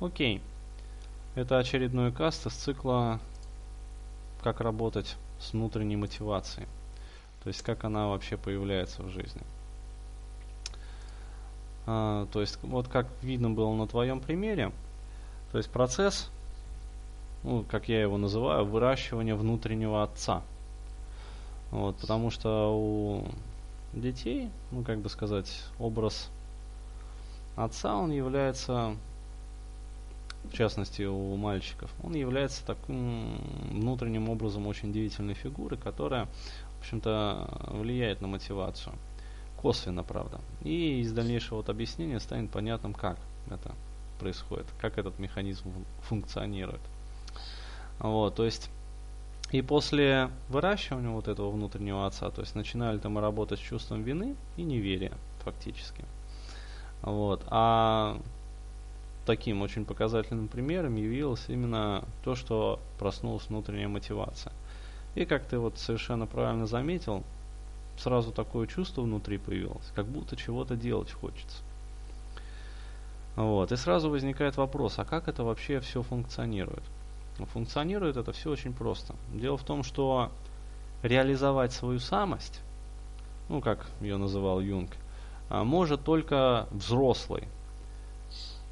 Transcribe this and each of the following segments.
Окей. Это очередной каст из цикла «Как работать с внутренней мотивацией». То есть, как она вообще появляется в жизни. А, то есть, вот как видно было на твоем примере, то есть процесс, ну, как я его называю, выращивания внутреннего отца. Вот, потому что у детей, ну, как бы сказать, образ отца, он является в частности у мальчиков, он является таким внутренним образом очень удивительной фигурой, которая, в общем-то, влияет на мотивацию. Косвенно, правда. И из дальнейшего вот объяснения станет понятным, как это происходит, как этот механизм функционирует. Вот, то есть и после выращивания вот этого внутреннего отца, то есть начинали там работать с чувством вины и неверия, фактически. Вот. А таким очень показательным примером явилось именно то, что проснулась внутренняя мотивация. И как ты вот совершенно правильно заметил, сразу такое чувство внутри появилось, как будто чего-то делать хочется. Вот. И сразу возникает вопрос, а как это вообще все функционирует? Ну, функционирует это все очень просто. Дело в том, что реализовать свою самость, ну как ее называл Юнг, а, может только взрослый,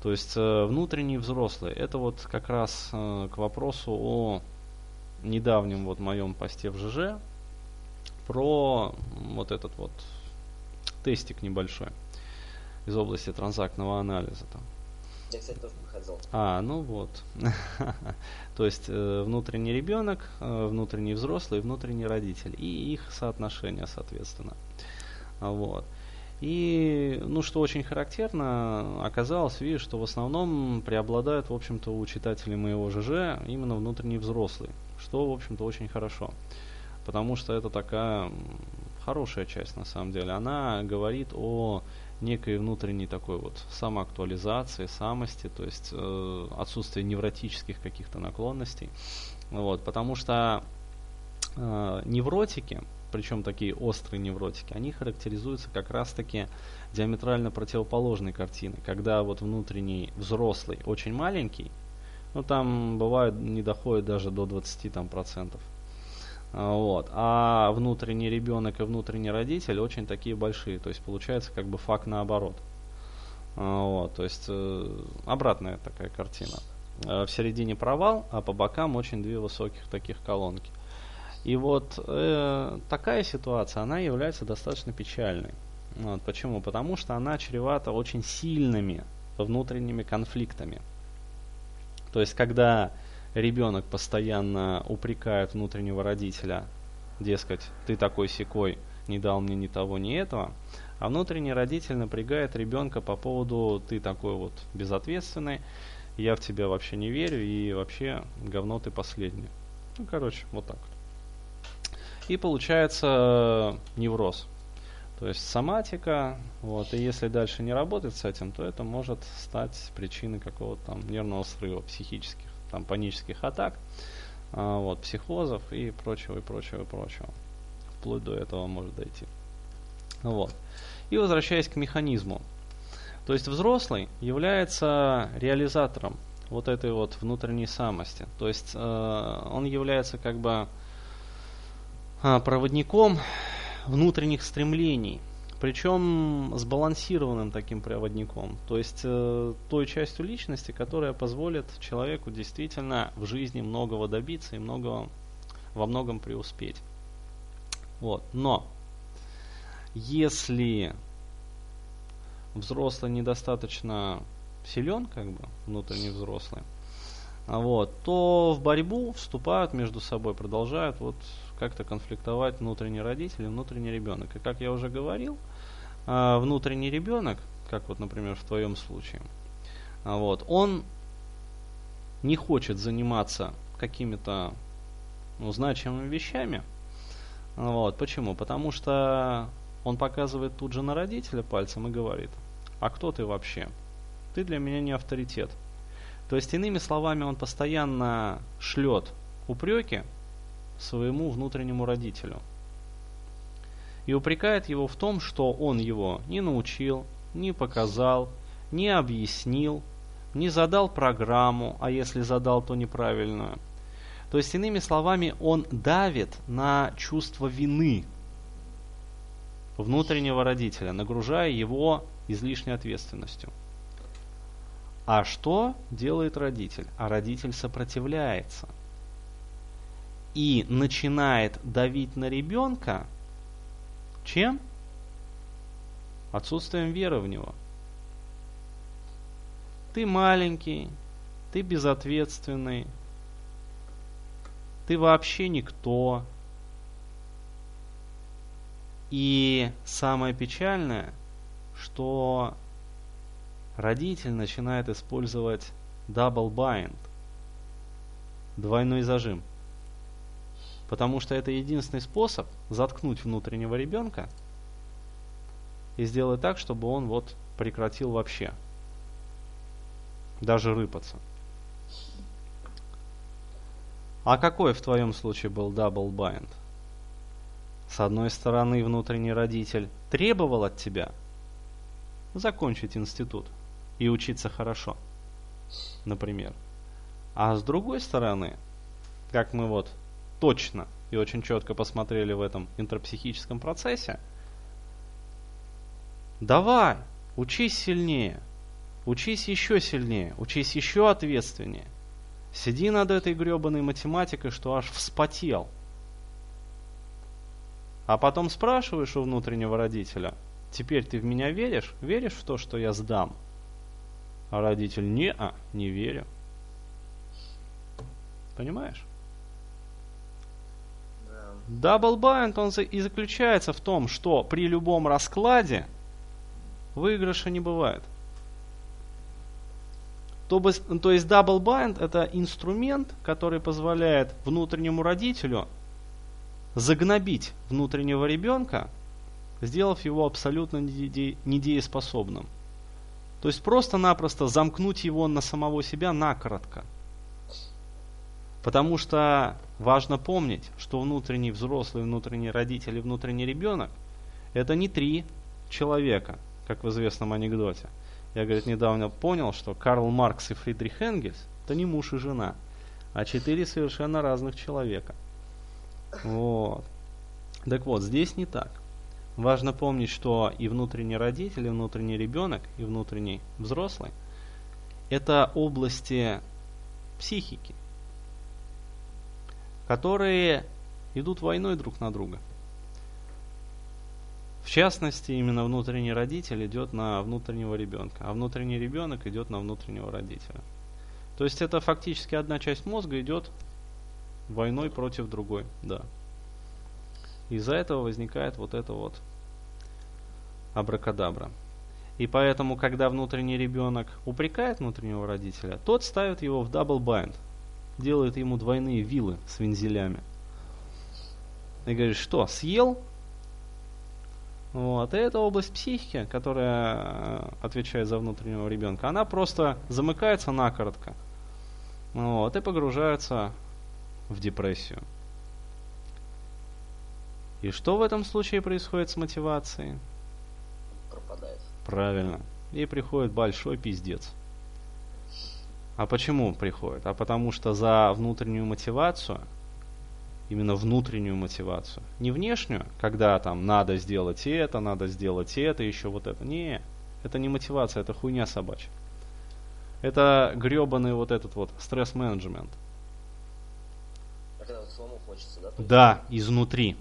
то есть э, внутренний взрослый. Это вот как раз э, к вопросу о недавнем вот моем посте в ЖЖ про вот этот вот тестик небольшой из области транзактного анализа. Там. Я, кстати, тоже проходил. А, ну вот. То есть э, внутренний ребенок, э, внутренний взрослый, внутренний родитель. И их соотношения, соответственно. Вот. И, ну, что очень характерно, оказалось, видишь, что в основном преобладает, в общем-то, у читателей моего ЖЖ именно внутренний взрослый, что, в общем-то, очень хорошо. Потому что это такая хорошая часть, на самом деле. Она говорит о некой внутренней такой вот самоактуализации, самости, то есть э, отсутствие невротических каких-то наклонностей. Вот, потому что э, невротики, причем такие острые невротики, они характеризуются как раз-таки диаметрально противоположной картиной, когда вот внутренний взрослый очень маленький, ну там бывает не доходит даже до 20 там, процентов. А, вот. А внутренний ребенок и внутренний родитель очень такие большие. То есть получается как бы факт наоборот. А, вот. То есть э, обратная такая картина. Э, в середине провал, а по бокам очень две высоких таких колонки. И вот э, такая ситуация, она является достаточно печальной. Вот, почему? Потому что она чревата очень сильными внутренними конфликтами. То есть, когда ребенок постоянно упрекает внутреннего родителя, дескать, ты такой секой, не дал мне ни того, ни этого, а внутренний родитель напрягает ребенка по поводу ты такой вот безответственный, я в тебя вообще не верю и вообще говно ты последний. Ну, короче, вот так вот. И получается э, невроз. То есть соматика, вот, и если дальше не работать с этим, то это может стать причиной какого-то там нервного срыва, психических, там панических атак, а, вот, психозов и прочего, и прочего, и прочего. Вплоть до этого может дойти. Вот. И возвращаясь к механизму. То есть взрослый является реализатором вот этой вот внутренней самости. То есть э, он является как бы проводником внутренних стремлений, причем сбалансированным таким проводником, то есть э, той частью личности, которая позволит человеку действительно в жизни многого добиться и многого, во многом преуспеть. Вот. Но если взрослый недостаточно силен, как бы, внутренний взрослый, вот, то в борьбу вступают между собой, продолжают вот как-то конфликтовать внутренний родитель и внутренний ребенок. И как я уже говорил, а, внутренний ребенок, как вот, например, в твоем случае, а, вот, он не хочет заниматься какими-то ну, значимыми вещами. Вот. Почему? Потому что он показывает тут же на родителя пальцем и говорит, а кто ты вообще? Ты для меня не авторитет. То есть, иными словами, он постоянно шлет упреки своему внутреннему родителю. И упрекает его в том, что он его не научил, не показал, не объяснил, не задал программу, а если задал, то неправильную. То есть, иными словами, он давит на чувство вины внутреннего родителя, нагружая его излишней ответственностью. А что делает родитель? А родитель сопротивляется. И начинает давить на ребенка чем? Отсутствием веры в него. Ты маленький, ты безответственный, ты вообще никто. И самое печальное, что родитель начинает использовать double bind, двойной зажим. Потому что это единственный способ заткнуть внутреннего ребенка и сделать так, чтобы он вот прекратил вообще даже рыпаться. А какой в твоем случае был double bind? С одной стороны, внутренний родитель требовал от тебя закончить институт и учиться хорошо, например. А с другой стороны, как мы вот точно и очень четко посмотрели в этом интропсихическом процессе, давай, учись сильнее, учись еще сильнее, учись еще ответственнее. Сиди над этой гребаной математикой, что аж вспотел. А потом спрашиваешь у внутреннего родителя, теперь ты в меня веришь? Веришь в то, что я сдам? А родитель, не, а, не верю. Понимаешь? Bind он и заключается в том, что при любом раскладе выигрыша не бывает. То, то есть bind это инструмент, который позволяет внутреннему родителю загнобить внутреннего ребенка, сделав его абсолютно недееспособным. То есть просто-напросто замкнуть его на самого себя накоротко. Потому что важно помнить, что внутренний взрослый, внутренний родитель и внутренний ребенок это не три человека, как в известном анекдоте. Я, говорит, недавно понял, что Карл Маркс и Фридрих Энгельс это не муж и жена, а четыре совершенно разных человека. Вот. Так вот, здесь не так. Важно помнить, что и внутренний родитель, и внутренний ребенок, и внутренний взрослый – это области психики, которые идут войной друг на друга. В частности, именно внутренний родитель идет на внутреннего ребенка, а внутренний ребенок идет на внутреннего родителя. То есть это фактически одна часть мозга идет войной против другой, да. Из-за этого возникает вот это вот абракадабра. И поэтому, когда внутренний ребенок упрекает внутреннего родителя, тот ставит его в double bind, делает ему двойные вилы с вензелями. И говорит, что, съел? Вот. И эта область психики, которая э, отвечает за внутреннего ребенка, она просто замыкается накоротко. Вот, и погружается в депрессию. И что в этом случае происходит с мотивацией? Пропадает. Правильно. И приходит большой пиздец. А почему приходит? А потому что за внутреннюю мотивацию, именно внутреннюю мотивацию, не внешнюю, когда там надо сделать это, надо сделать это, еще вот это. Не, это не мотивация, это хуйня собачья. Это гребаный вот этот вот стресс-менеджмент. А когда вот самому хочется, да? Да, изнутри.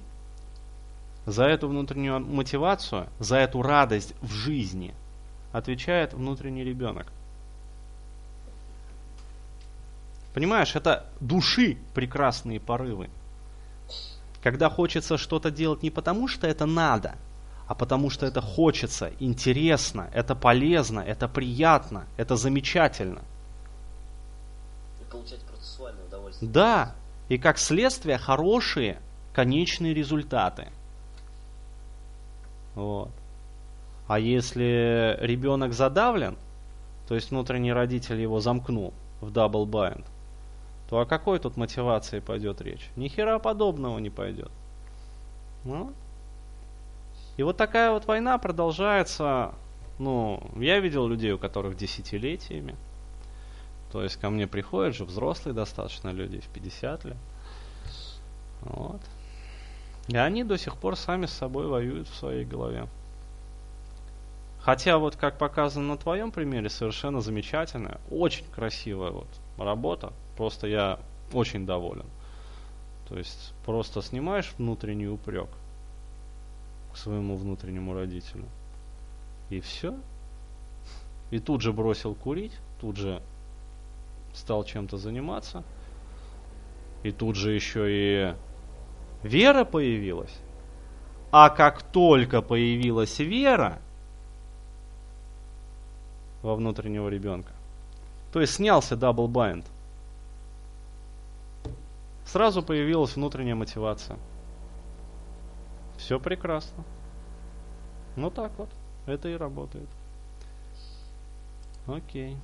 За эту внутреннюю мотивацию, за эту радость в жизни отвечает внутренний ребенок. Понимаешь, это души прекрасные порывы. Когда хочется что-то делать не потому, что это надо, а потому что это хочется, интересно, это полезно, это приятно, это замечательно. И получать процессуальное удовольствие. Да, и как следствие хорошие конечные результаты. Вот. А если ребенок задавлен, то есть внутренний родитель его замкнул в double bind, то о какой тут мотивации пойдет речь? Ни хера подобного не пойдет. Ну. И вот такая вот война продолжается, ну, я видел людей, у которых десятилетиями. То есть ко мне приходят же взрослые достаточно люди в 50 лет. Вот. И они до сих пор сами с собой воюют в своей голове. Хотя вот как показано на твоем примере, совершенно замечательная, очень красивая вот работа. Просто я очень доволен. То есть просто снимаешь внутренний упрек к своему внутреннему родителю. И все. И тут же бросил курить, тут же стал чем-то заниматься. И тут же еще и вера появилась. А как только появилась вера во внутреннего ребенка, то есть снялся double bind, сразу появилась внутренняя мотивация. Все прекрасно. Ну так вот, это и работает. Окей.